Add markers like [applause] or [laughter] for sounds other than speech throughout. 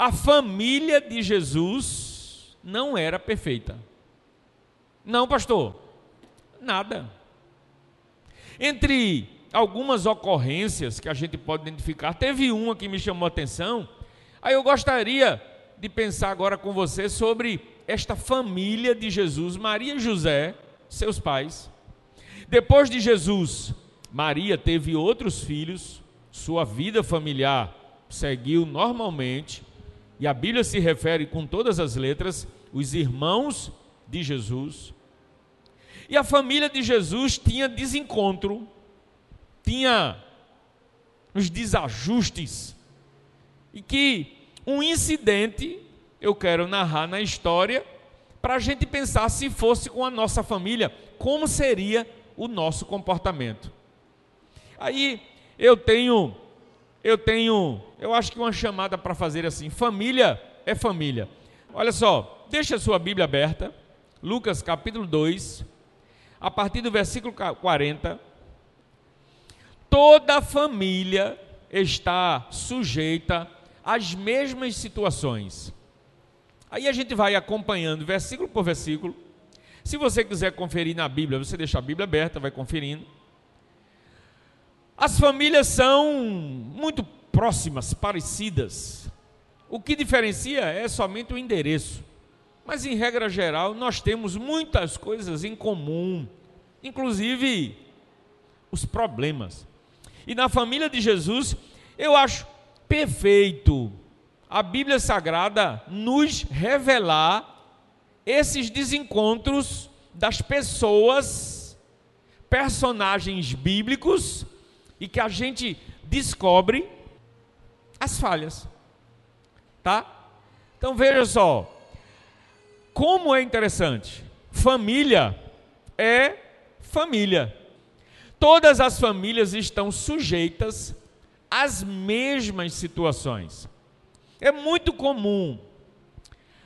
a família de Jesus não era perfeita. Não, pastor, nada. Entre algumas ocorrências que a gente pode identificar, teve uma que me chamou a atenção. Aí eu gostaria de pensar agora com você sobre esta família de Jesus, Maria e José, seus pais. Depois de Jesus, Maria teve outros filhos, sua vida familiar seguiu normalmente, e a Bíblia se refere com todas as letras, os irmãos de Jesus. E a família de Jesus tinha desencontro, tinha os desajustes, e que um incidente eu quero narrar na história para a gente pensar se fosse com a nossa família, como seria o nosso comportamento. Aí eu tenho, eu tenho, eu acho que uma chamada para fazer assim: família é família. Olha só, deixa a sua Bíblia aberta, Lucas capítulo 2, a partir do versículo 40. Toda família está sujeita às mesmas situações. Aí a gente vai acompanhando versículo por versículo. Se você quiser conferir na Bíblia, você deixa a Bíblia aberta, vai conferindo. As famílias são muito próximas, parecidas. O que diferencia é somente o endereço. Mas, em regra geral, nós temos muitas coisas em comum, inclusive os problemas. E na família de Jesus, eu acho perfeito a Bíblia Sagrada nos revelar esses desencontros das pessoas, personagens bíblicos, e que a gente descobre as falhas. Tá? Então veja só, como é interessante. Família é família. Todas as famílias estão sujeitas às mesmas situações. É muito comum.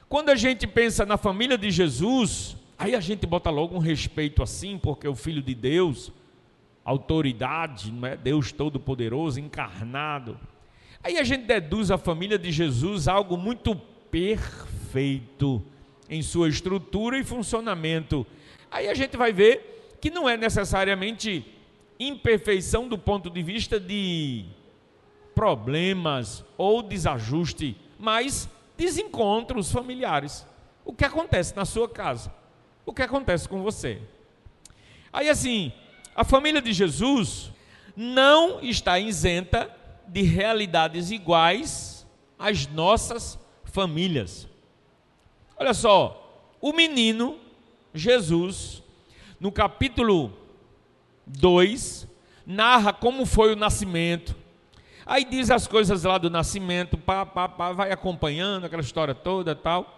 Quando a gente pensa na família de Jesus, aí a gente bota logo um respeito assim, porque é o filho de Deus, autoridade, não é? Deus todo-poderoso, encarnado. Aí a gente deduz a família de Jesus algo muito perfeito em sua estrutura e funcionamento. Aí a gente vai ver que não é necessariamente imperfeição do ponto de vista de problemas ou desajuste, mas desencontros familiares. O que acontece na sua casa? O que acontece com você? Aí assim, a família de Jesus não está isenta de realidades iguais às nossas famílias. Olha só, o menino Jesus, no capítulo 2, narra como foi o nascimento, Aí diz as coisas lá do nascimento, pá, pá, pá, vai acompanhando aquela história toda tal.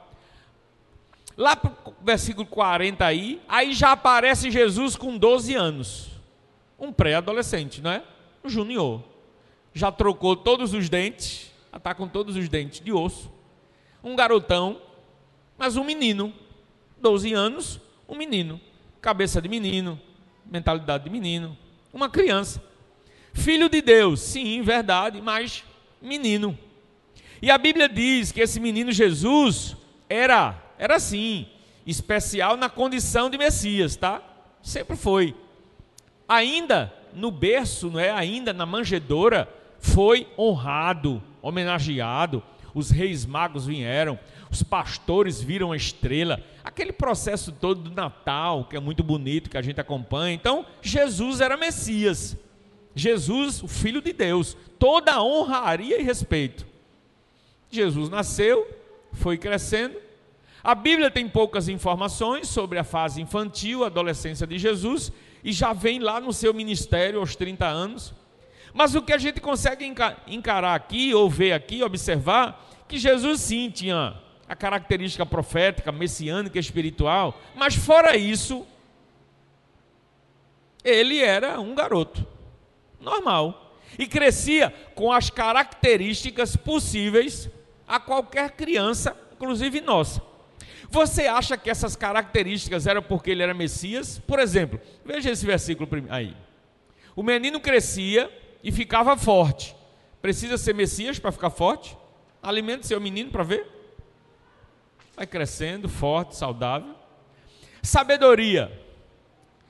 Lá para o versículo 40 aí, aí já aparece Jesus com 12 anos. Um pré-adolescente, não é? Um junior. Já trocou todos os dentes, está com todos os dentes de osso. Um garotão, mas um menino. 12 anos, um menino. Cabeça de menino, mentalidade de menino. Uma criança. Filho de Deus, sim, verdade, mas menino. E a Bíblia diz que esse menino Jesus era, era assim, especial na condição de Messias, tá? Sempre foi. Ainda no berço, não é? Ainda na manjedoura, foi honrado, homenageado. Os reis magos vieram, os pastores viram a estrela, aquele processo todo do Natal, que é muito bonito, que a gente acompanha. Então, Jesus era Messias. Jesus, o Filho de Deus, toda honraria e respeito. Jesus nasceu, foi crescendo. A Bíblia tem poucas informações sobre a fase infantil, adolescência de Jesus, e já vem lá no seu ministério aos 30 anos. Mas o que a gente consegue encarar aqui, ou ver aqui, observar, que Jesus sim tinha a característica profética, messiânica, espiritual, mas fora isso, ele era um garoto normal. E crescia com as características possíveis a qualquer criança, inclusive nossa. Você acha que essas características eram porque ele era Messias? Por exemplo, veja esse versículo aí. O menino crescia e ficava forte. Precisa ser Messias para ficar forte? Alimente seu menino para ver. Vai crescendo, forte, saudável. Sabedoria.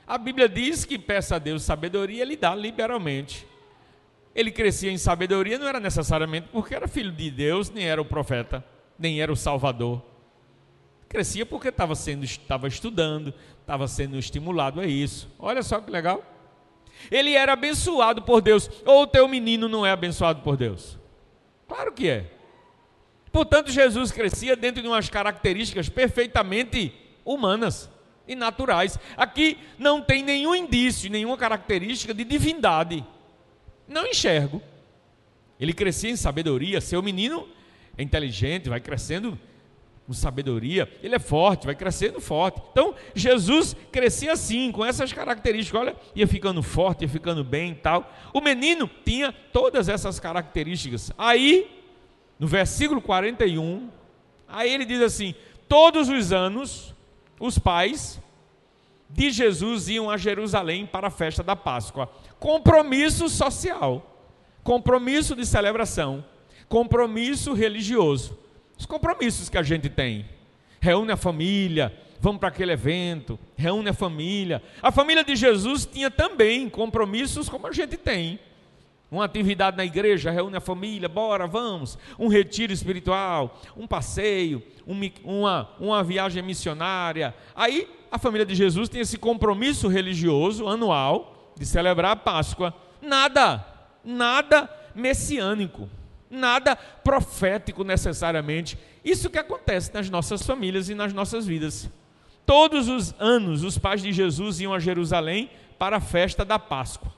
A Bíblia diz que peça a Deus sabedoria, ele dá liberalmente. Ele crescia em sabedoria, não era necessariamente porque era filho de Deus, nem era o profeta, nem era o Salvador. Crescia porque estava sendo estava estudando, estava sendo estimulado a isso. Olha só que legal. Ele era abençoado por Deus. Ou o teu menino não é abençoado por Deus? Claro que é. Portanto, Jesus crescia dentro de umas características perfeitamente humanas e naturais. Aqui não tem nenhum indício, nenhuma característica de divindade. Não enxergo. Ele crescia em sabedoria, seu menino é inteligente, vai crescendo com sabedoria, ele é forte, vai crescendo forte. Então, Jesus crescia assim, com essas características, olha, ia ficando forte, ia ficando bem e tal. O menino tinha todas essas características. Aí, no versículo 41, aí ele diz assim: Todos os anos, os pais de Jesus iam a Jerusalém para a festa da Páscoa. Compromisso social, compromisso de celebração, compromisso religioso. Os compromissos que a gente tem. Reúne a família, vamos para aquele evento, reúne a família. A família de Jesus tinha também compromissos como a gente tem. Uma atividade na igreja, reúne a família, bora, vamos. Um retiro espiritual, um passeio, um, uma, uma viagem missionária. Aí a família de Jesus tem esse compromisso religioso anual de celebrar a Páscoa. Nada, nada messiânico nada profético necessariamente. Isso que acontece nas nossas famílias e nas nossas vidas. Todos os anos os pais de Jesus iam a Jerusalém para a festa da Páscoa.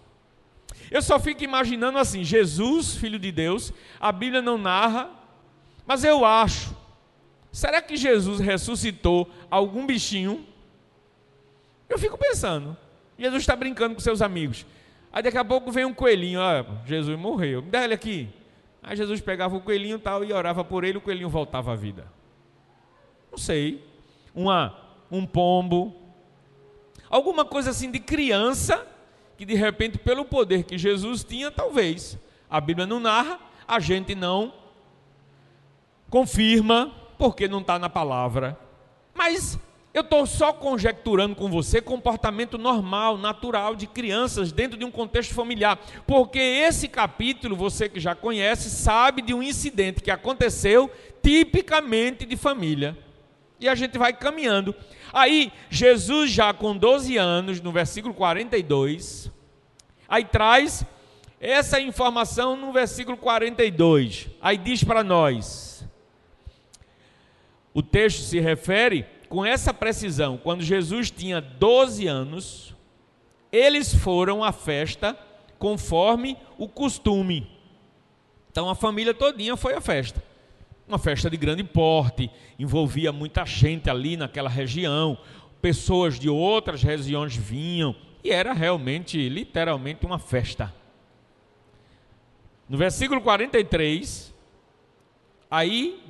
Eu só fico imaginando assim: Jesus, filho de Deus, a Bíblia não narra, mas eu acho. Será que Jesus ressuscitou algum bichinho? Eu fico pensando. Jesus está brincando com seus amigos. Aí daqui a pouco vem um coelhinho, ó, Jesus morreu. Me dá ele aqui. Aí Jesus pegava o coelhinho tal e orava por ele, o coelhinho voltava à vida. Não sei. Uma, um pombo. Alguma coisa assim de criança, que de repente, pelo poder que Jesus tinha, talvez. A Bíblia não narra, a gente não confirma, porque não está na palavra. Mas eu estou só conjecturando com você comportamento normal, natural de crianças dentro de um contexto familiar, porque esse capítulo, você que já conhece, sabe de um incidente que aconteceu tipicamente de família. E a gente vai caminhando. Aí, Jesus, já com 12 anos, no versículo 42, aí traz essa informação no versículo 42. Aí diz para nós: o texto se refere com essa precisão, quando Jesus tinha 12 anos, eles foram à festa conforme o costume. Então a família todinha foi à festa. Uma festa de grande porte, envolvia muita gente ali naquela região, pessoas de outras regiões vinham, e era realmente, literalmente, uma festa. No versículo 43, aí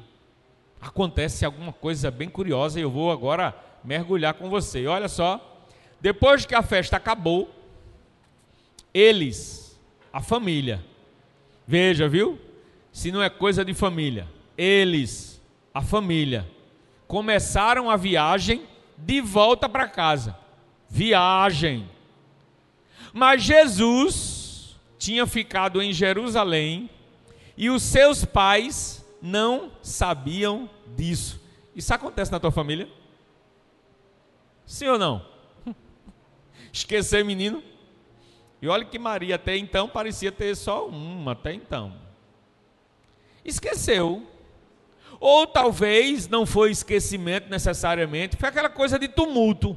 acontece alguma coisa bem curiosa e eu vou agora mergulhar com você. Olha só, depois que a festa acabou, eles, a família, veja, viu? Se não é coisa de família, eles, a família, começaram a viagem de volta para casa. Viagem. Mas Jesus tinha ficado em Jerusalém e os seus pais não sabiam disso. Isso acontece na tua família? Sim ou não? [laughs] Esquecer menino? E olha que Maria até então parecia ter só uma, até então. Esqueceu. Ou talvez não foi esquecimento necessariamente, foi aquela coisa de tumulto.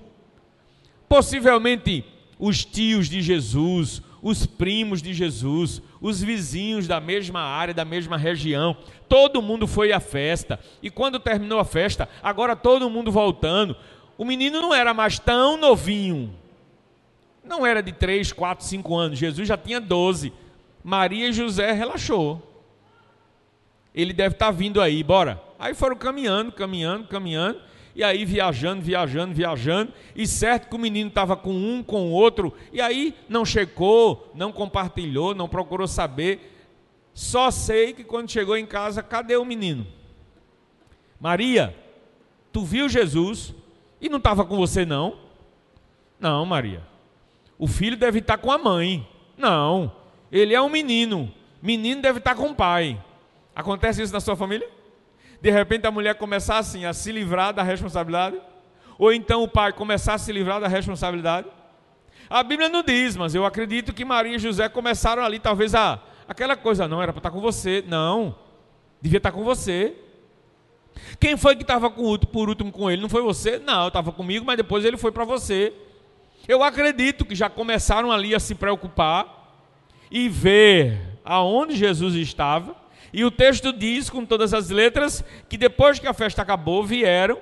Possivelmente os tios de Jesus, os primos de Jesus, os vizinhos da mesma área, da mesma região, todo mundo foi à festa. E quando terminou a festa, agora todo mundo voltando. O menino não era mais tão novinho. Não era de 3, 4, 5 anos. Jesus já tinha 12. Maria e José relaxou. Ele deve estar vindo aí, bora. Aí foram caminhando, caminhando, caminhando e aí viajando, viajando, viajando, e certo que o menino estava com um, com o outro, e aí não checou, não compartilhou, não procurou saber. Só sei que quando chegou em casa, cadê o menino? Maria, tu viu Jesus e não estava com você não? Não, Maria. O filho deve estar com a mãe. Não, ele é um menino. Menino deve estar com o pai. Acontece isso na sua família? De repente a mulher começar assim a se livrar da responsabilidade? Ou então o pai começar a se livrar da responsabilidade? A Bíblia não diz, mas eu acredito que Maria e José começaram ali, talvez a aquela coisa, não, era para estar com você. Não, devia estar com você. Quem foi que estava por último com ele? Não foi você? Não, estava comigo, mas depois ele foi para você. Eu acredito que já começaram ali a se preocupar e ver aonde Jesus estava. E o texto diz, com todas as letras, que depois que a festa acabou, vieram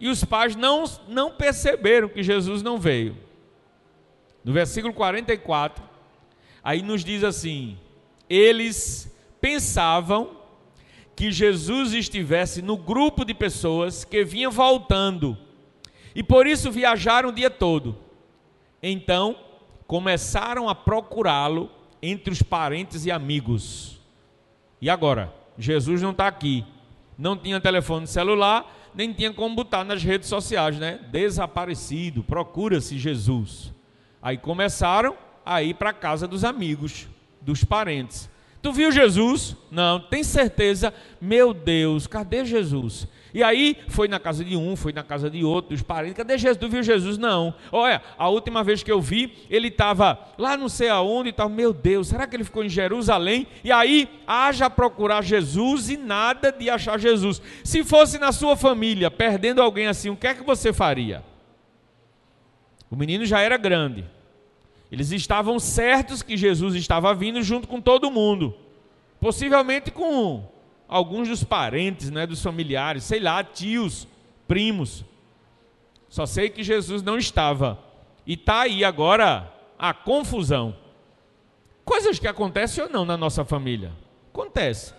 e os pais não, não perceberam que Jesus não veio. No versículo 44, aí nos diz assim: eles pensavam que Jesus estivesse no grupo de pessoas que vinha voltando e por isso viajaram o dia todo. Então começaram a procurá-lo entre os parentes e amigos. E agora? Jesus não está aqui. Não tinha telefone celular, nem tinha como botar nas redes sociais, né? Desaparecido, procura-se Jesus. Aí começaram a ir para a casa dos amigos, dos parentes. Tu viu Jesus? Não, tem certeza? Meu Deus, cadê Jesus? E aí foi na casa de um, foi na casa de outro, dos parentes. Cadê Jesus? Tu viu Jesus? Não. Olha, a última vez que eu vi, ele estava lá não sei aonde e tal. Meu Deus, será que ele ficou em Jerusalém? E aí haja procurar Jesus e nada de achar Jesus. Se fosse na sua família, perdendo alguém assim, o que é que você faria? O menino já era grande. Eles estavam certos que Jesus estava vindo junto com todo mundo. Possivelmente com alguns dos parentes, né, dos familiares, sei lá, tios, primos. Só sei que Jesus não estava. E está aí agora a confusão. Coisas que acontecem ou não na nossa família. Acontece.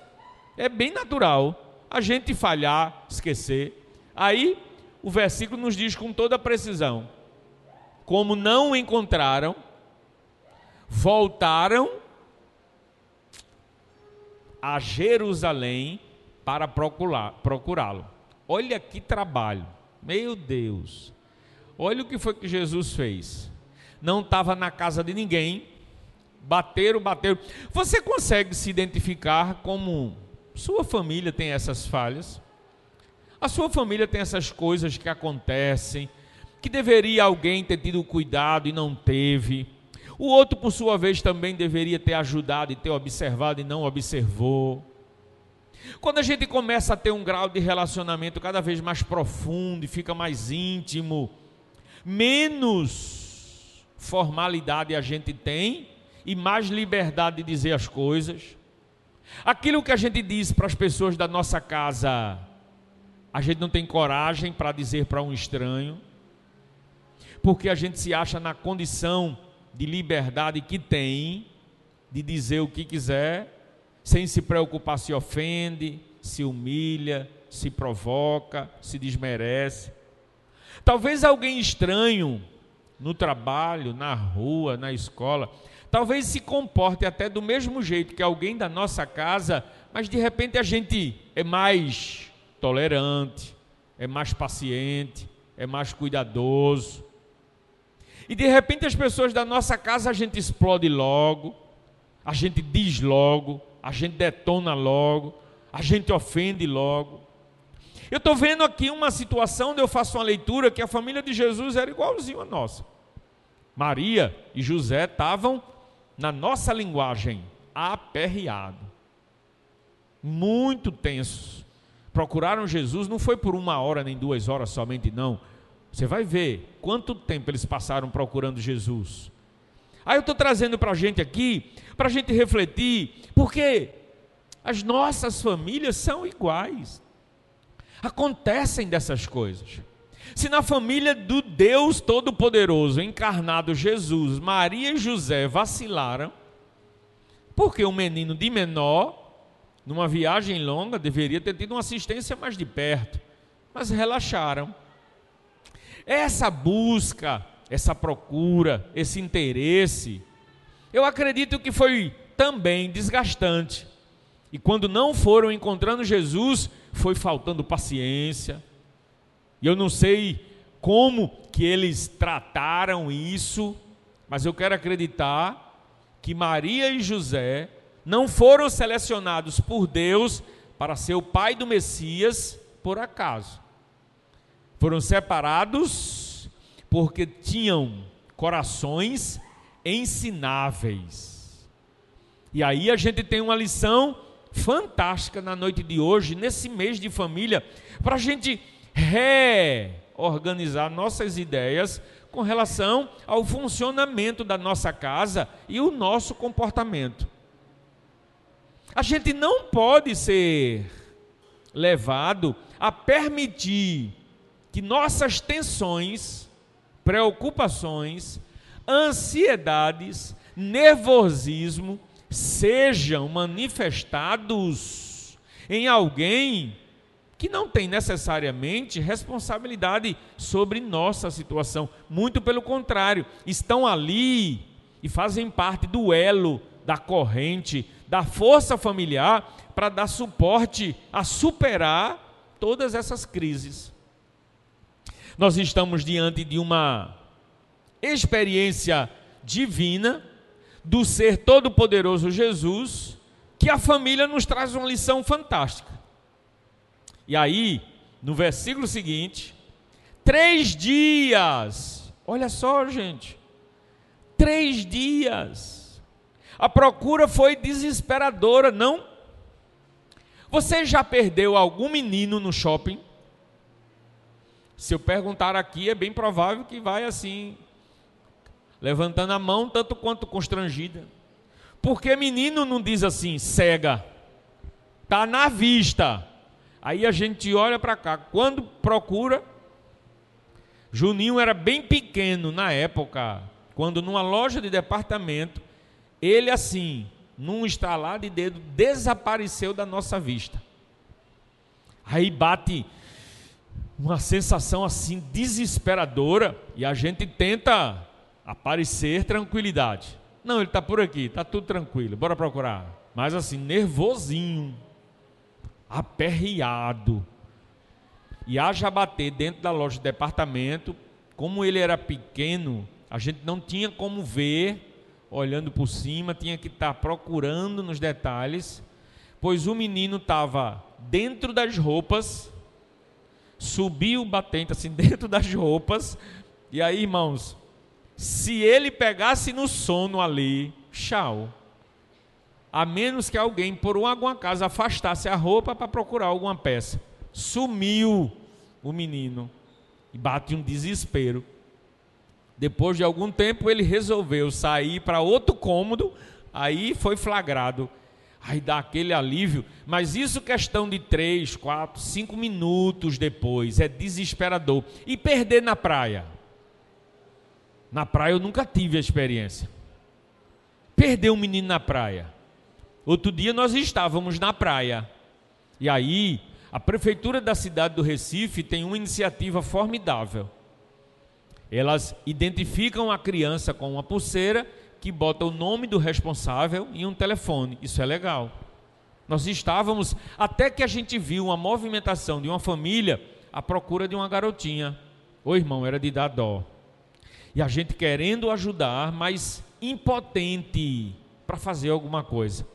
É bem natural a gente falhar, esquecer. Aí o versículo nos diz com toda precisão: como não encontraram, voltaram a Jerusalém para procurá-lo. Olha que trabalho, meu Deus. Olha o que foi que Jesus fez. Não estava na casa de ninguém, bateram, bateram. Você consegue se identificar como sua família tem essas falhas? A sua família tem essas coisas que acontecem, que deveria alguém ter tido cuidado e não teve. O outro, por sua vez, também deveria ter ajudado e ter observado e não observou. Quando a gente começa a ter um grau de relacionamento cada vez mais profundo e fica mais íntimo, menos formalidade a gente tem e mais liberdade de dizer as coisas. Aquilo que a gente diz para as pessoas da nossa casa, a gente não tem coragem para dizer para um estranho, porque a gente se acha na condição de liberdade que tem de dizer o que quiser, sem se preocupar se ofende, se humilha, se provoca, se desmerece. Talvez alguém estranho no trabalho, na rua, na escola, talvez se comporte até do mesmo jeito que alguém da nossa casa, mas de repente a gente é mais tolerante, é mais paciente, é mais cuidadoso, e de repente as pessoas da nossa casa a gente explode logo, a gente diz logo, a gente detona logo, a gente ofende logo. Eu estou vendo aqui uma situação onde eu faço uma leitura que a família de Jesus era igualzinho a nossa. Maria e José estavam, na nossa linguagem, aperreados, muito tensos. Procuraram Jesus, não foi por uma hora nem duas horas somente, não você vai ver quanto tempo eles passaram procurando Jesus. Aí eu estou trazendo para a gente aqui, para a gente refletir, porque as nossas famílias são iguais. Acontecem dessas coisas. Se na família do Deus Todo-Poderoso, encarnado Jesus, Maria e José vacilaram, porque um menino de menor, numa viagem longa, deveria ter tido uma assistência mais de perto, mas relaxaram. Essa busca, essa procura, esse interesse, eu acredito que foi também desgastante. E quando não foram encontrando Jesus, foi faltando paciência. E eu não sei como que eles trataram isso, mas eu quero acreditar que Maria e José não foram selecionados por Deus para ser o pai do Messias por acaso. Foram separados porque tinham corações ensináveis. E aí a gente tem uma lição fantástica na noite de hoje, nesse mês de família, para a gente reorganizar nossas ideias com relação ao funcionamento da nossa casa e o nosso comportamento. A gente não pode ser levado a permitir que nossas tensões, preocupações, ansiedades, nervosismo sejam manifestados em alguém que não tem necessariamente responsabilidade sobre nossa situação. Muito pelo contrário, estão ali e fazem parte do elo, da corrente, da força familiar para dar suporte a superar todas essas crises. Nós estamos diante de uma experiência divina do ser todo-poderoso Jesus, que a família nos traz uma lição fantástica. E aí, no versículo seguinte, três dias, olha só, gente, três dias, a procura foi desesperadora, não? Você já perdeu algum menino no shopping? Se eu perguntar aqui, é bem provável que vai assim, levantando a mão, tanto quanto constrangida. Porque menino não diz assim, cega, está na vista. Aí a gente olha para cá. Quando procura, Juninho era bem pequeno na época, quando numa loja de departamento, ele assim, num estalar de dedo, desapareceu da nossa vista. Aí bate uma sensação assim desesperadora e a gente tenta aparecer tranquilidade. Não, ele está por aqui, está tudo tranquilo, bora procurar. Mas assim, nervosinho, aperreado. E haja bater dentro da loja de departamento, como ele era pequeno, a gente não tinha como ver olhando por cima, tinha que estar tá procurando nos detalhes, pois o menino estava dentro das roupas, subiu batente assim [laughs] dentro das roupas, e aí, irmãos, se ele pegasse no sono ali, tchau. A menos que alguém, por alguma casa, afastasse a roupa para procurar alguma peça. Sumiu o menino. E bate um desespero. Depois de algum tempo, ele resolveu sair para outro cômodo. Aí foi flagrado. Aí dá aquele alívio. Mas isso, questão de três, quatro, cinco minutos depois, é desesperador. E perder na praia? Na praia eu nunca tive a experiência. Perder um menino na praia. Outro dia nós estávamos na praia. E aí, a prefeitura da cidade do Recife tem uma iniciativa formidável. Elas identificam a criança com uma pulseira que bota o nome do responsável e um telefone. Isso é legal. Nós estávamos, até que a gente viu uma movimentação de uma família à procura de uma garotinha. Ô irmão, era de dar dó. E a gente querendo ajudar, mas impotente para fazer alguma coisa.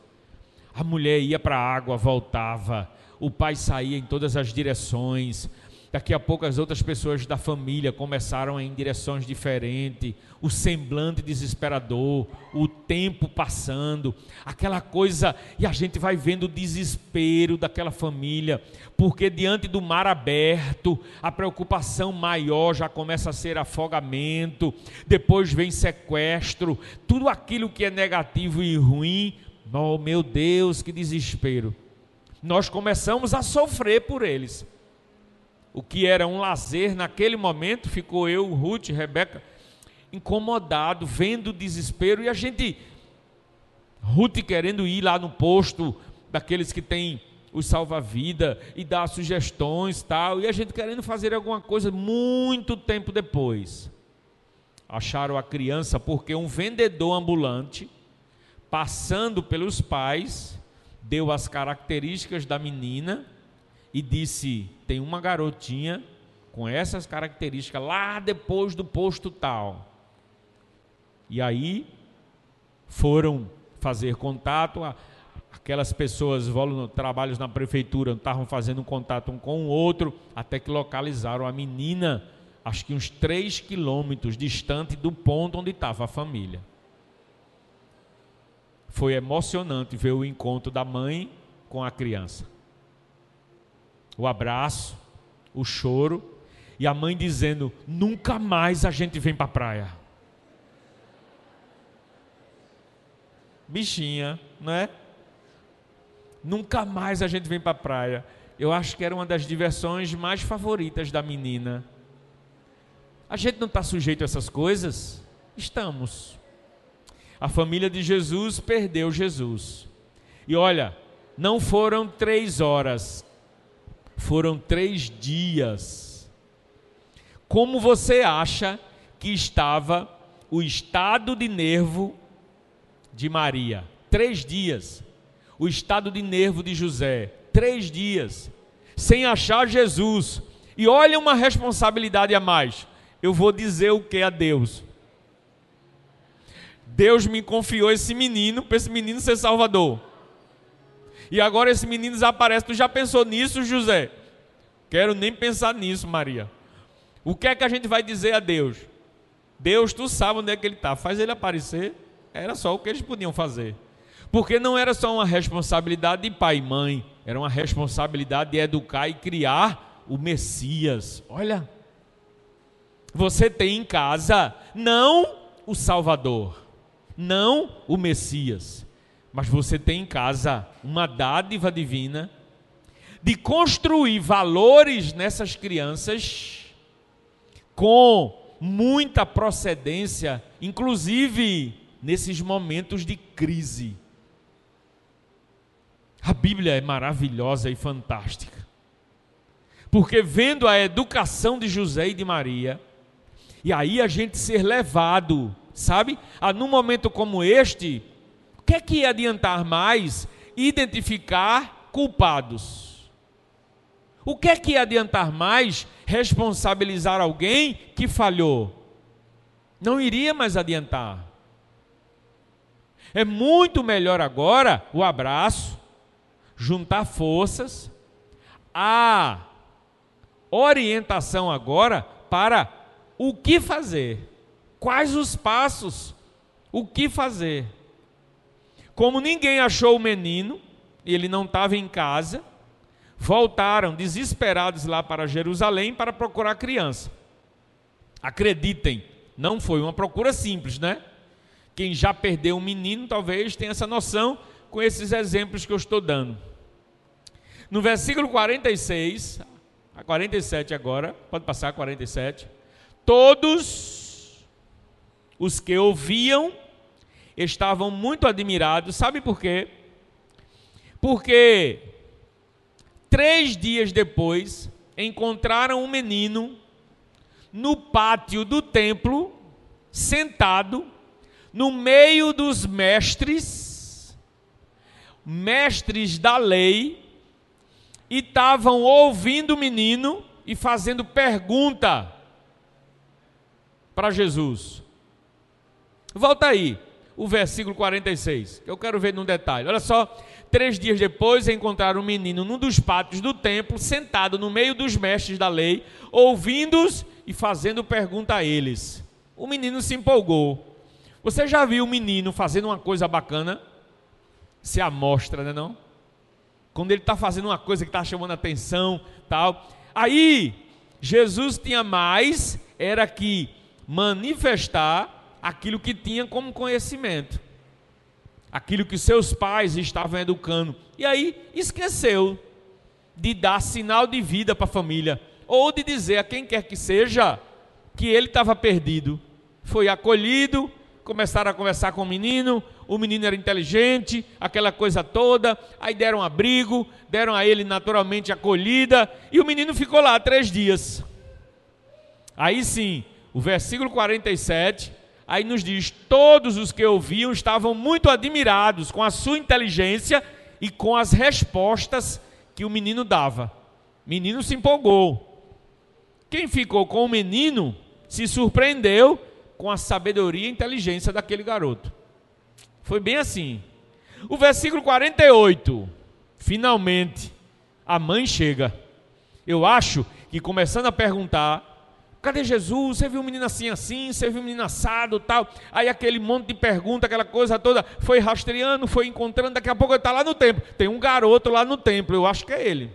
A mulher ia para a água, voltava, o pai saía em todas as direções, Daqui a pouco as outras pessoas da família começaram a ir em direções diferentes, o semblante desesperador, o tempo passando, aquela coisa, e a gente vai vendo o desespero daquela família, porque diante do mar aberto, a preocupação maior já começa a ser afogamento, depois vem sequestro, tudo aquilo que é negativo e ruim, oh meu Deus, que desespero. Nós começamos a sofrer por eles o que era um lazer naquele momento, ficou eu, Ruth, Rebeca, incomodado, vendo o desespero, e a gente, Ruth querendo ir lá no posto daqueles que têm os salva-vida e dar sugestões tal, e a gente querendo fazer alguma coisa muito tempo depois. Acharam a criança porque um vendedor ambulante, passando pelos pais, deu as características da menina e disse: tem uma garotinha com essas características lá depois do posto tal. E aí foram fazer contato, aquelas pessoas, trabalhos na prefeitura, estavam fazendo contato um com o outro, até que localizaram a menina, acho que uns 3 quilômetros distante do ponto onde estava a família. Foi emocionante ver o encontro da mãe com a criança. O abraço, o choro e a mãe dizendo: nunca mais a gente vem para a praia. Bichinha, não é? Nunca mais a gente vem para a praia. Eu acho que era uma das diversões mais favoritas da menina. A gente não está sujeito a essas coisas? Estamos. A família de Jesus perdeu Jesus. E olha, não foram três horas, foram três dias. Como você acha que estava o estado de nervo de Maria? Três dias. O estado de nervo de José? Três dias. Sem achar Jesus. E olha uma responsabilidade a mais. Eu vou dizer o que a Deus? Deus me confiou esse menino para esse menino ser salvador. E agora esse menino desaparece. Tu já pensou nisso, José? Quero nem pensar nisso, Maria. O que é que a gente vai dizer a Deus? Deus, tu sabe onde é que ele está. Faz ele aparecer. Era só o que eles podiam fazer. Porque não era só uma responsabilidade de pai e mãe, era uma responsabilidade de educar e criar o Messias. Olha, você tem em casa não o Salvador, não o Messias, mas você tem em casa uma dádiva divina de construir valores nessas crianças com muita procedência, inclusive nesses momentos de crise. A Bíblia é maravilhosa e fantástica. Porque vendo a educação de José e de Maria, e aí a gente ser levado sabe? Ah, num momento como este, que é que ia adiantar mais? Identificar culpados. O que é que ia adiantar mais? Responsabilizar alguém que falhou. Não iria mais adiantar. É muito melhor agora o abraço, juntar forças, a orientação agora para o que fazer. Quais os passos? O que fazer? Como ninguém achou o menino, e ele não estava em casa, voltaram desesperados lá para Jerusalém para procurar a criança. Acreditem, não foi uma procura simples, né? Quem já perdeu um menino talvez tenha essa noção com esses exemplos que eu estou dando. No versículo 46, a 47 agora, pode passar a 47. Todos os que ouviam estavam muito admirados. Sabe por quê? Porque três dias depois encontraram um menino no pátio do templo, sentado, no meio dos mestres, mestres da lei, e estavam ouvindo o menino e fazendo pergunta para Jesus. Volta aí, o versículo 46, que eu quero ver num detalhe. Olha só, três dias depois encontraram um menino num dos pátios do templo, sentado no meio dos mestres da lei, ouvindo-os e fazendo pergunta a eles. O menino se empolgou. Você já viu o menino fazendo uma coisa bacana? Se amostra, né não? Quando ele está fazendo uma coisa que está chamando atenção, tal. Aí, Jesus tinha mais, era que manifestar aquilo que tinha como conhecimento, aquilo que seus pais estavam educando. E aí esqueceu de dar sinal de vida para a família, ou de dizer a quem quer que seja que ele estava perdido. Foi acolhido, começaram a conversar com o menino, o menino era inteligente, aquela coisa toda, aí deram abrigo, deram a ele naturalmente acolhida, e o menino ficou lá três dias. Aí sim, o versículo 47 aí nos diz: todos os que ouviam estavam muito admirados com a sua inteligência e com as respostas que o menino dava. O menino se empolgou. Quem ficou com o menino se surpreendeu com a sabedoria e inteligência daquele garoto. Foi bem assim. O versículo 48. Finalmente, a mãe chega. Eu acho que começando a perguntar, Cadê Jesus? Você viu um menino assim, assim? Você viu um menino assado, tal? Aí aquele monte de pergunta, aquela coisa toda, foi rastreando, foi encontrando. Daqui a pouco ele está lá no templo. Tem um garoto lá no templo, eu acho que é ele.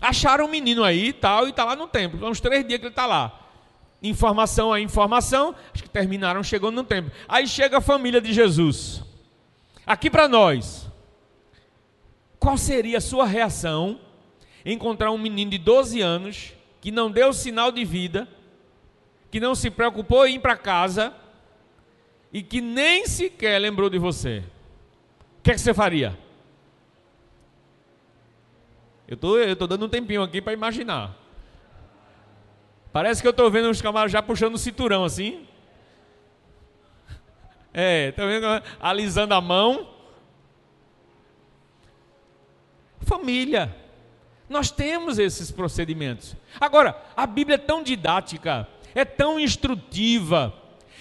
Acharam um menino aí tal, e está lá no templo. Uns três dias que ele está lá. Informação a informação, acho que terminaram chegando no templo. Aí chega a família de Jesus. Aqui para nós, qual seria a sua reação encontrar um menino de 12 anos que não deu sinal de vida, que não se preocupou em ir para casa e que nem sequer lembrou de você, o que, é que você faria? Eu tô, estou tô dando um tempinho aqui para imaginar. Parece que eu estou vendo uns camaradas já puxando o cinturão assim. É, tá vendo? Alisando a mão. Família. Nós temos esses procedimentos. Agora, a Bíblia é tão didática, é tão instrutiva.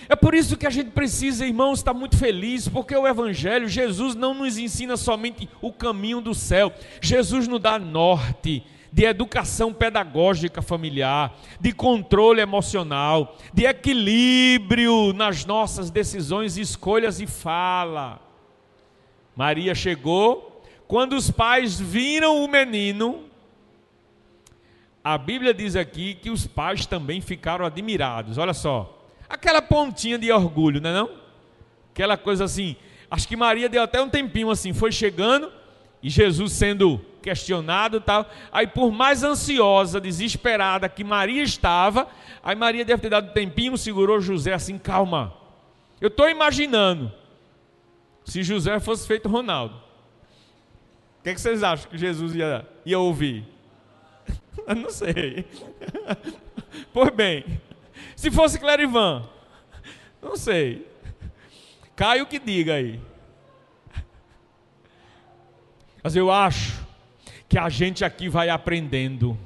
É por isso que a gente precisa, irmãos, estar muito feliz, porque o Evangelho, Jesus não nos ensina somente o caminho do céu, Jesus nos dá norte de educação pedagógica familiar, de controle emocional, de equilíbrio nas nossas decisões, escolhas e fala. Maria chegou, quando os pais viram o menino, a Bíblia diz aqui que os pais também ficaram admirados. Olha só, aquela pontinha de orgulho, não é não? Aquela coisa assim. Acho que Maria deu até um tempinho assim, foi chegando e Jesus sendo questionado tal. Aí por mais ansiosa, desesperada que Maria estava, aí Maria deve ter dado um tempinho, segurou José assim, calma. Eu estou imaginando se José fosse feito Ronaldo. O que, é que vocês acham que Jesus ia, ia ouvir? [laughs] não sei. Pois bem, se fosse Clarivan, não sei. Caio que diga aí. Mas eu acho que a gente aqui vai aprendendo.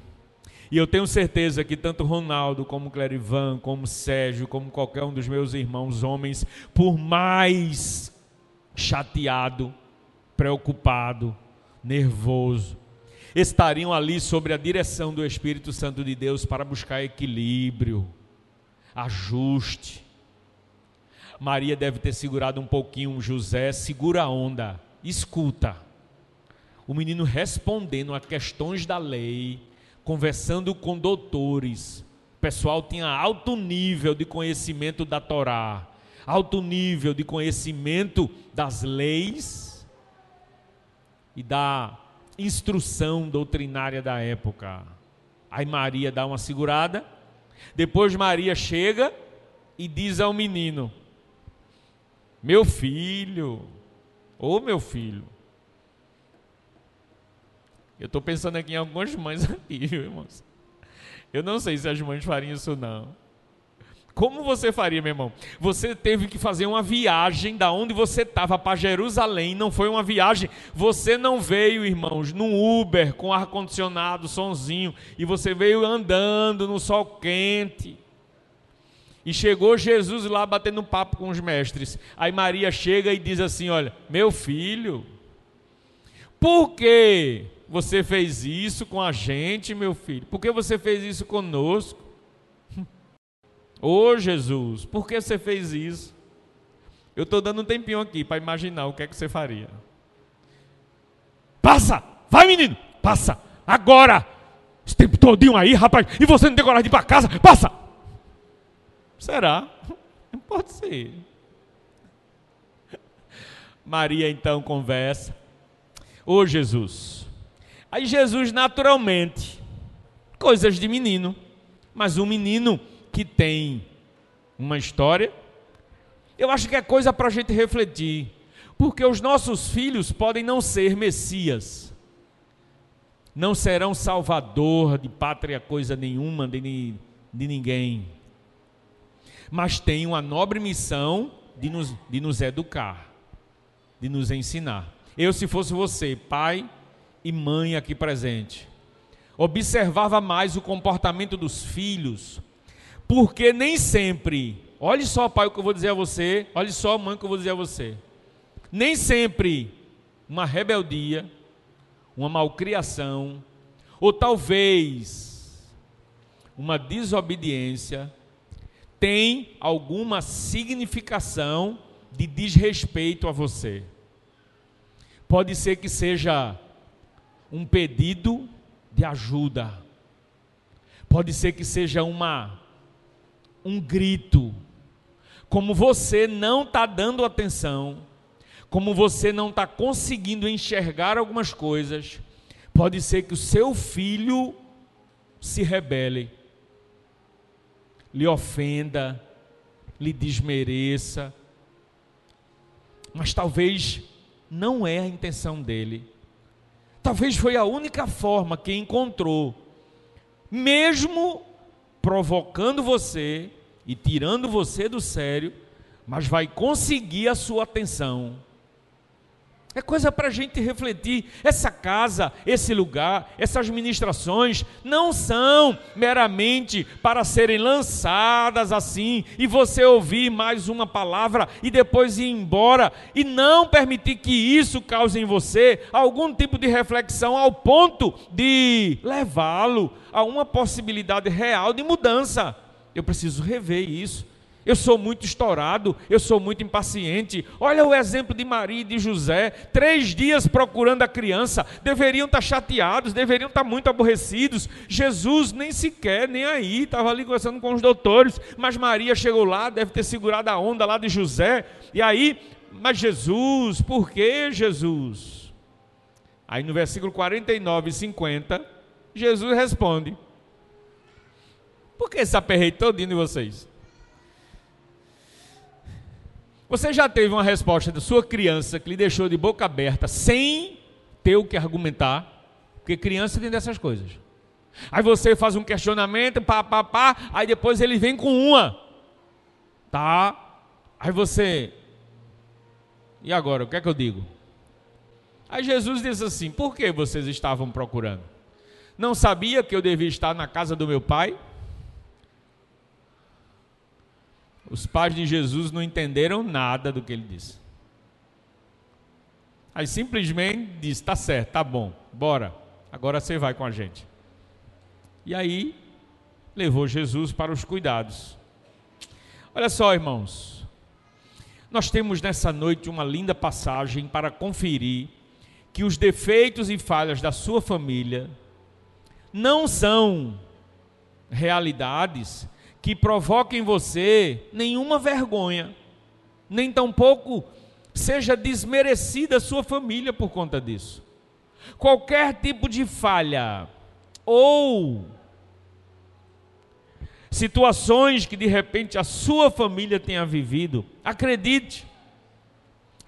E eu tenho certeza que tanto Ronaldo, como Clarivan, como Sérgio, como qualquer um dos meus irmãos homens, por mais chateado, preocupado, nervoso, estariam ali sobre a direção do Espírito Santo de Deus para buscar equilíbrio, ajuste. Maria deve ter segurado um pouquinho José, segura a onda, escuta. O menino respondendo a questões da lei, conversando com doutores. O pessoal tinha alto nível de conhecimento da Torá, alto nível de conhecimento das leis e da instrução doutrinária da época. Aí Maria dá uma segurada, depois Maria chega e diz ao menino: Meu filho, ô meu filho. Eu estou pensando aqui em algumas mães [laughs] aqui, irmãos. Eu não sei se as mães fariam isso não. Como você faria, meu irmão? Você teve que fazer uma viagem da onde você estava para Jerusalém, não foi uma viagem. Você não veio, irmãos, num Uber com ar condicionado, sonzinho, e você veio andando no sol quente. E chegou Jesus lá batendo papo com os mestres. Aí Maria chega e diz assim: "Olha, meu filho, por que você fez isso com a gente, meu filho? Por que você fez isso conosco?" Ô oh, Jesus, por que você fez isso? Eu estou dando um tempinho aqui para imaginar o que é que você faria. Passa! Vai, menino! Passa! Agora! Esse tempo todinho aí, rapaz, e você não tem coragem de ir para casa? Passa! Será? Pode ser. Maria então conversa. Ô oh, Jesus. Aí Jesus naturalmente, coisas de menino, mas um menino que tem uma história, eu acho que é coisa para a gente refletir, porque os nossos filhos podem não ser Messias, não serão salvador de pátria coisa nenhuma, de, de ninguém, mas têm uma nobre missão de nos, de nos educar, de nos ensinar. Eu, se fosse você, pai e mãe aqui presente, observava mais o comportamento dos filhos, porque nem sempre, olhe só, pai, o que eu vou dizer a você, olhe só, mãe, o que eu vou dizer a você. Nem sempre uma rebeldia, uma malcriação, ou talvez uma desobediência, tem alguma significação de desrespeito a você. Pode ser que seja um pedido de ajuda. Pode ser que seja uma um grito. Como você não está dando atenção, como você não está conseguindo enxergar algumas coisas, pode ser que o seu filho se rebele, lhe ofenda, lhe desmereça, mas talvez não é a intenção dele. Talvez foi a única forma que encontrou, mesmo provocando você e tirando você do sério, mas vai conseguir a sua atenção. É coisa para a gente refletir. Essa casa, esse lugar, essas ministrações não são meramente para serem lançadas assim e você ouvir mais uma palavra e depois ir embora e não permitir que isso cause em você algum tipo de reflexão ao ponto de levá-lo a uma possibilidade real de mudança. Eu preciso rever isso. Eu sou muito estourado, eu sou muito impaciente. Olha o exemplo de Maria e de José, três dias procurando a criança, deveriam estar chateados, deveriam estar muito aborrecidos. Jesus nem sequer, nem aí, estava ali conversando com os doutores, mas Maria chegou lá, deve ter segurado a onda lá de José, e aí, mas Jesus, por que Jesus? Aí no versículo 49 e 50, Jesus responde: Por que esse aperreio todinho de vocês? Você já teve uma resposta da sua criança que lhe deixou de boca aberta sem ter o que argumentar? Porque criança tem dessas coisas. Aí você faz um questionamento, pá, pá, pá, aí depois ele vem com uma. Tá? Aí você. E agora, o que é que eu digo? Aí Jesus diz assim: Por que vocês estavam procurando? Não sabia que eu devia estar na casa do meu pai? Os pais de Jesus não entenderam nada do que ele disse. Aí simplesmente disse: tá certo, tá bom, bora, agora você vai com a gente. E aí levou Jesus para os cuidados. Olha só, irmãos, nós temos nessa noite uma linda passagem para conferir que os defeitos e falhas da sua família não são realidades que provoque em você nenhuma vergonha, nem tampouco seja desmerecida a sua família por conta disso. Qualquer tipo de falha ou situações que de repente a sua família tenha vivido, acredite.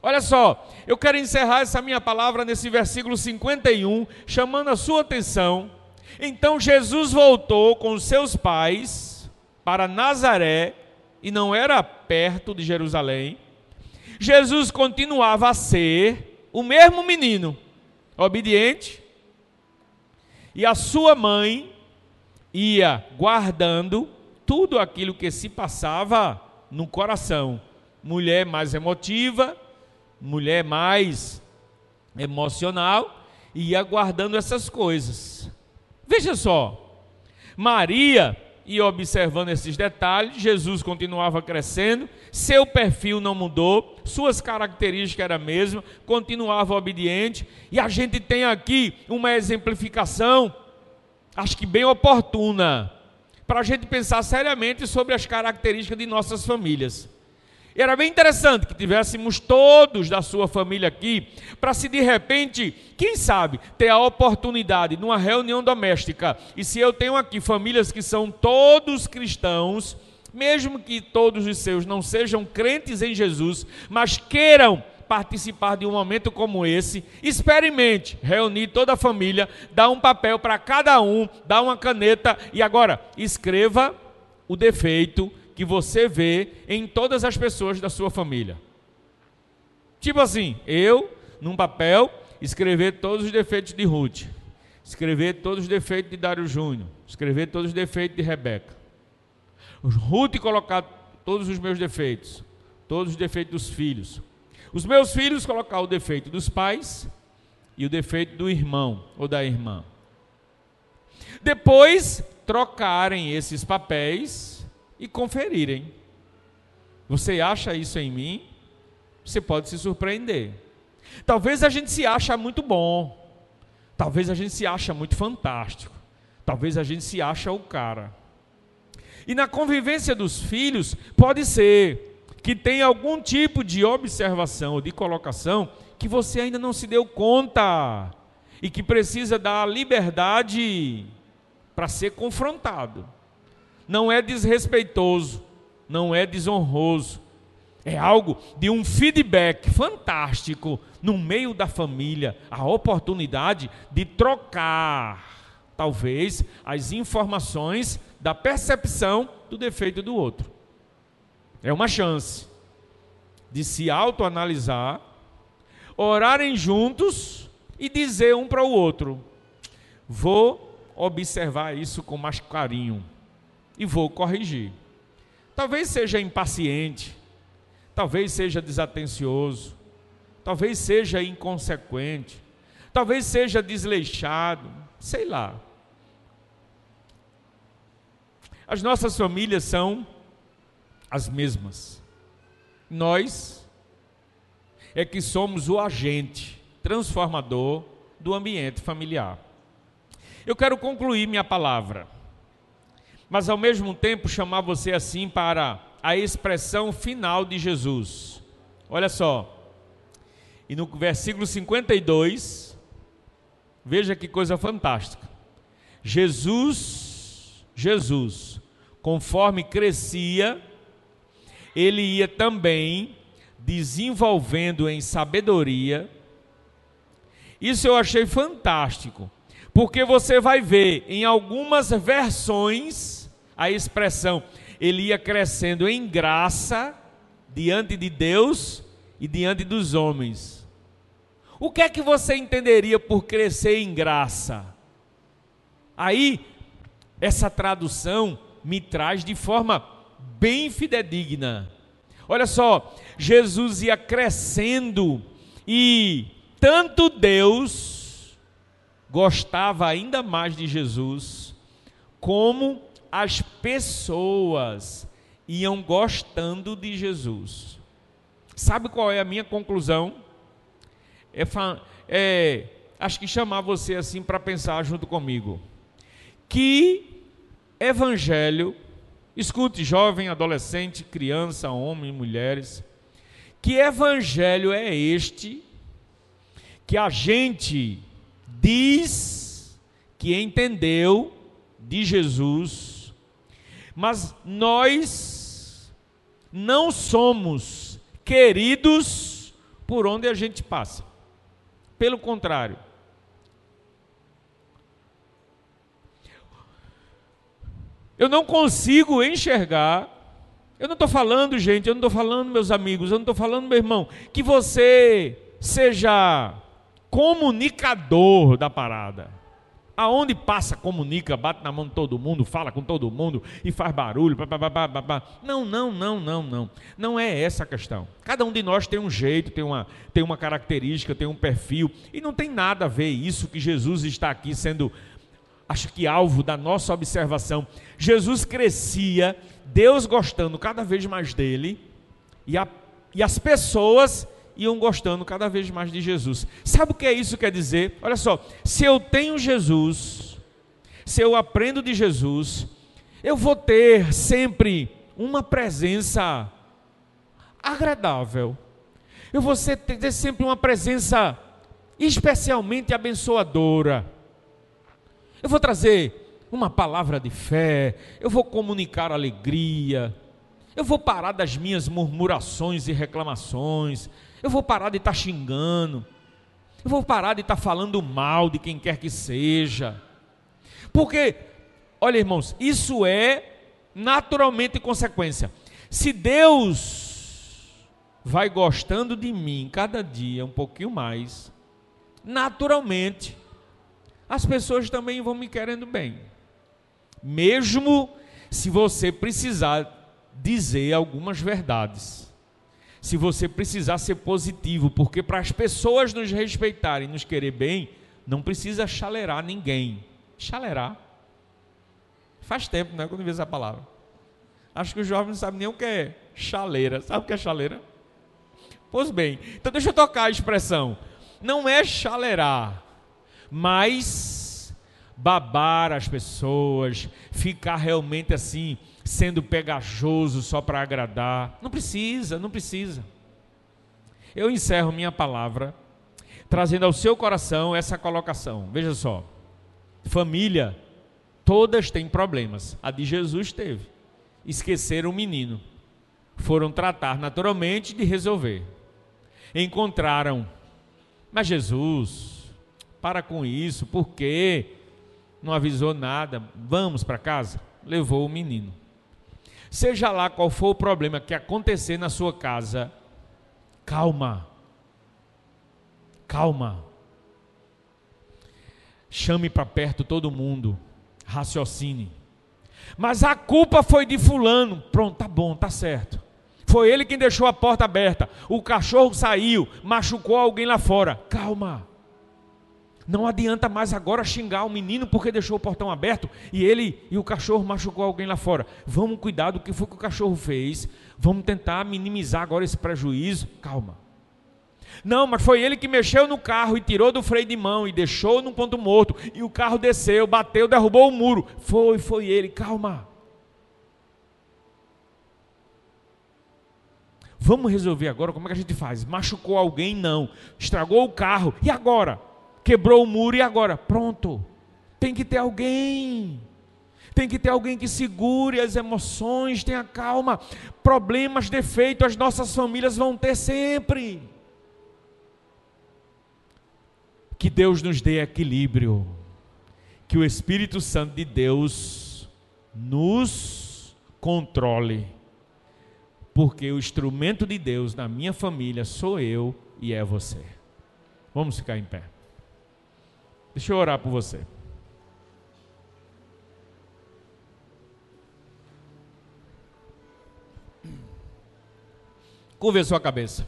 Olha só, eu quero encerrar essa minha palavra nesse versículo 51, chamando a sua atenção. Então Jesus voltou com seus pais para Nazaré, e não era perto de Jerusalém, Jesus continuava a ser o mesmo menino, obediente, e a sua mãe ia guardando tudo aquilo que se passava no coração. Mulher mais emotiva, mulher mais emocional, ia guardando essas coisas. Veja só, Maria e observando esses detalhes, Jesus continuava crescendo, seu perfil não mudou, suas características eram a mesma, continuava obediente, e a gente tem aqui uma exemplificação, acho que bem oportuna, para a gente pensar seriamente sobre as características de nossas famílias. Era bem interessante que tivéssemos todos da sua família aqui, para se de repente, quem sabe, ter a oportunidade numa reunião doméstica. E se eu tenho aqui famílias que são todos cristãos, mesmo que todos os seus não sejam crentes em Jesus, mas queiram participar de um momento como esse, experimente reunir toda a família, dar um papel para cada um, dar uma caneta e agora escreva o defeito que você vê em todas as pessoas da sua família. Tipo assim, eu num papel, escrever todos os defeitos de Ruth, escrever todos os defeitos de Dário Júnior, escrever todos os defeitos de Rebeca. Ruth colocar todos os meus defeitos, todos os defeitos dos filhos. Os meus filhos colocar o defeito dos pais e o defeito do irmão ou da irmã. Depois trocarem esses papéis e conferirem. Você acha isso em mim? Você pode se surpreender. Talvez a gente se acha muito bom. Talvez a gente se acha muito fantástico. Talvez a gente se acha o cara. E na convivência dos filhos, pode ser que tenha algum tipo de observação ou de colocação que você ainda não se deu conta e que precisa dar liberdade para ser confrontado. Não é desrespeitoso, não é desonroso. É algo de um feedback fantástico no meio da família, a oportunidade de trocar, talvez, as informações da percepção do defeito do outro. É uma chance de se autoanalisar, orarem juntos e dizer um para o outro: vou observar isso com mais carinho e vou corrigir. Talvez seja impaciente, talvez seja desatencioso, talvez seja inconsequente, talvez seja desleixado, sei lá. As nossas famílias são as mesmas. Nós é que somos o agente transformador do ambiente familiar. Eu quero concluir minha palavra, mas ao mesmo tempo chamar você assim para a expressão final de Jesus. Olha só, e no versículo 52, veja que coisa fantástica. Jesus Jesus, conforme crescia, ele ia também desenvolvendo em sabedoria. Isso eu achei fantástico, porque você vai ver em algumas versões a expressão ele ia crescendo em graça diante de Deus e diante dos homens. O que é que você entenderia por crescer em graça? Aí essa tradução me traz de forma bem fidedigna. Olha só, Jesus ia crescendo e tanto Deus gostava ainda mais de Jesus, como as pessoas iam gostando de Jesus. Sabe qual é a minha conclusão? É, é acho que chamar você assim para pensar junto comigo que evangelho, escute, jovem, adolescente, criança, homem, mulheres, que evangelho é este que a gente diz que entendeu de Jesus, mas nós não somos queridos por onde a gente passa. Pelo contrário, Eu não consigo enxergar. Eu não estou falando, gente, eu não estou falando, meus amigos, eu não estou falando, meu irmão, que você seja comunicador da parada. Aonde passa, comunica, bate na mão de todo mundo, fala com todo mundo e faz barulho. Não, não, não, não, não. Não é essa a questão. Cada um de nós tem um jeito, tem uma, tem uma característica, tem um perfil. E não tem nada a ver isso que Jesus está aqui sendo acho que alvo da nossa observação. Jesus crescia, Deus gostando cada vez mais dele, e, a, e as pessoas iam gostando cada vez mais de Jesus. Sabe o que é isso quer dizer? Olha só, se eu tenho Jesus, se eu aprendo de Jesus, eu vou ter sempre uma presença agradável. Eu vou ter sempre uma presença especialmente abençoadora eu vou trazer uma palavra de fé, eu vou comunicar alegria, eu vou parar das minhas murmurações e reclamações, eu vou parar de estar tá xingando, eu vou parar de estar tá falando mal de quem quer que seja. Porque, olha irmãos, isso é naturalmente consequência. Se Deus vai gostando de mim cada dia um pouquinho mais, naturalmente, as pessoas também vão me querendo bem. Mesmo se você precisar dizer algumas verdades. Se você precisar ser positivo, porque para as pessoas nos respeitarem, nos querer bem, não precisa chaleirar ninguém. Chaleirar. Faz tempo, né, quando vi essa palavra. Acho que os jovens não sabem nem o que é chaleira. Sabe o que é chaleira? Pois bem, então deixa eu tocar a expressão. Não é chaleirar, mas babar as pessoas, ficar realmente assim, sendo pegajoso só para agradar. Não precisa, não precisa. Eu encerro minha palavra trazendo ao seu coração essa colocação. Veja só. Família, todas têm problemas. A de Jesus teve. Esqueceram o menino. Foram tratar naturalmente de resolver. Encontraram. Mas Jesus, para com isso, por quê? Não avisou nada. Vamos para casa. Levou o menino. Seja lá qual for o problema que acontecer na sua casa, calma. Calma. Chame para perto todo mundo. Raciocine. Mas a culpa foi de fulano. Pronto, tá bom, tá certo. Foi ele quem deixou a porta aberta. O cachorro saiu, machucou alguém lá fora. Calma. Não adianta mais agora xingar o menino porque deixou o portão aberto e ele e o cachorro machucou alguém lá fora. Vamos cuidar do que foi que o cachorro fez. Vamos tentar minimizar agora esse prejuízo. Calma. Não, mas foi ele que mexeu no carro e tirou do freio de mão e deixou num ponto morto. E o carro desceu, bateu, derrubou o muro. Foi, foi ele. Calma. Vamos resolver agora como é que a gente faz? Machucou alguém? Não. Estragou o carro. E agora? Quebrou o muro e agora? Pronto. Tem que ter alguém. Tem que ter alguém que segure as emoções, tenha calma. Problemas, defeitos, as nossas famílias vão ter sempre. Que Deus nos dê equilíbrio. Que o Espírito Santo de Deus nos controle. Porque o instrumento de Deus na minha família sou eu e é você. Vamos ficar em pé. Deixa eu orar por você. Curva sua cabeça.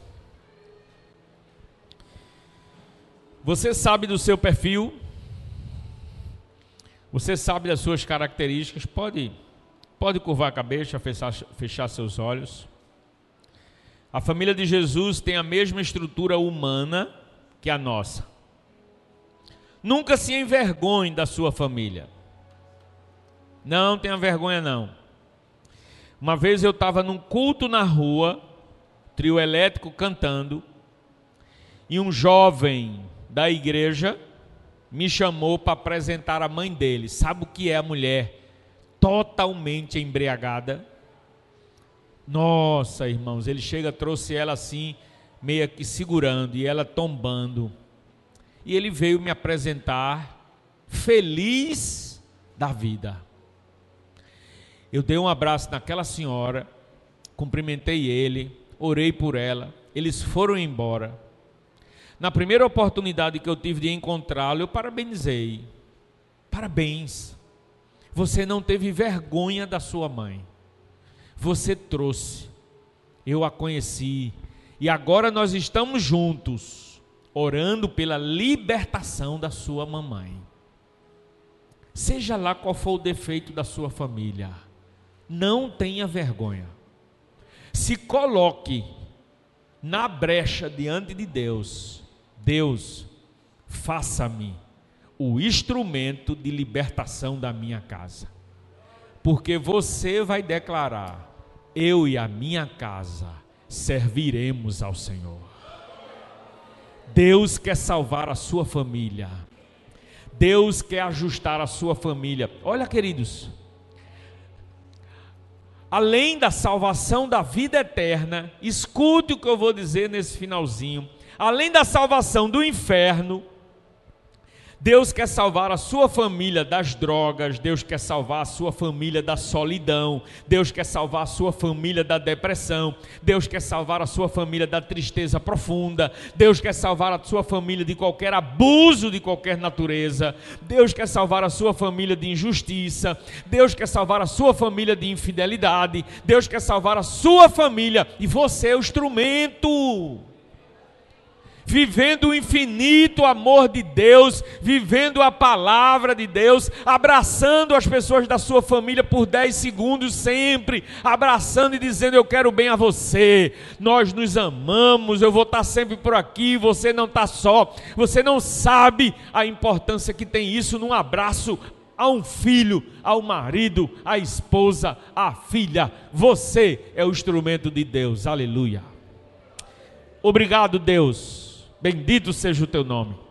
Você sabe do seu perfil, você sabe das suas características, pode, pode curvar a cabeça, fechar, fechar seus olhos. A família de Jesus tem a mesma estrutura humana que a nossa. Nunca se envergonhe da sua família. Não tenha vergonha, não. Uma vez eu estava num culto na rua, trio elétrico cantando, e um jovem da igreja me chamou para apresentar a mãe dele. Sabe o que é a mulher totalmente embriagada? Nossa, irmãos, ele chega, trouxe ela assim, meio que segurando, e ela tombando e ele veio me apresentar feliz da vida. Eu dei um abraço naquela senhora, cumprimentei ele, orei por ela, eles foram embora. Na primeira oportunidade que eu tive de encontrá-lo, eu parabenizei. Parabéns. Você não teve vergonha da sua mãe. Você trouxe. Eu a conheci. E agora nós estamos juntos orando pela libertação da sua mamãe. Seja lá qual for o defeito da sua família, não tenha vergonha. Se coloque na brecha diante de Deus. Deus, faça-me o instrumento de libertação da minha casa. Porque você vai declarar: eu e a minha casa serviremos ao Senhor. Deus quer salvar a sua família. Deus quer ajustar a sua família. Olha, queridos, além da salvação da vida eterna, escute o que eu vou dizer nesse finalzinho. Além da salvação do inferno, Deus quer salvar a sua família das drogas, Deus quer salvar a sua família da solidão, Deus quer salvar a sua família da depressão, Deus quer salvar a sua família da tristeza profunda, Deus quer salvar a sua família de qualquer abuso de qualquer natureza, Deus quer salvar a sua família de injustiça, Deus quer salvar a sua família de infidelidade, Deus quer salvar a sua família e você é o instrumento vivendo o infinito amor de Deus, vivendo a palavra de Deus, abraçando as pessoas da sua família por 10 segundos sempre, abraçando e dizendo: Eu quero bem a você, nós nos amamos, eu vou estar sempre por aqui, você não está só, você não sabe a importância que tem isso num abraço a um filho, ao marido, à esposa, à filha. Você é o instrumento de Deus. Aleluia. Obrigado, Deus Bendito seja o teu nome.